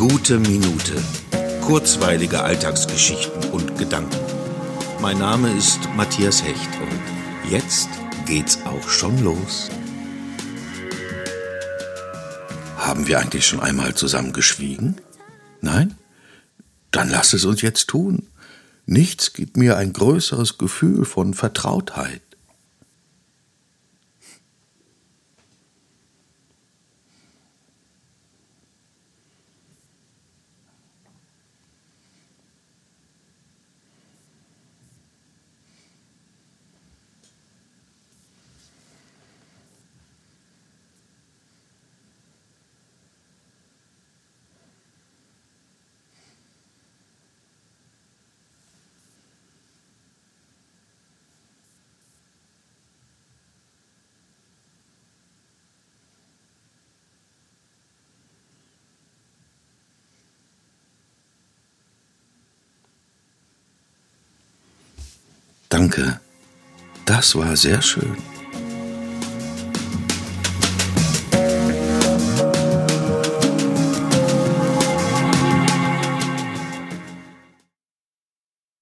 Gute Minute. Kurzweilige Alltagsgeschichten und Gedanken. Mein Name ist Matthias Hecht und jetzt geht's auch schon los. Haben wir eigentlich schon einmal zusammen geschwiegen? Nein? Dann lass es uns jetzt tun. Nichts gibt mir ein größeres Gefühl von Vertrautheit. Danke. Das war sehr schön.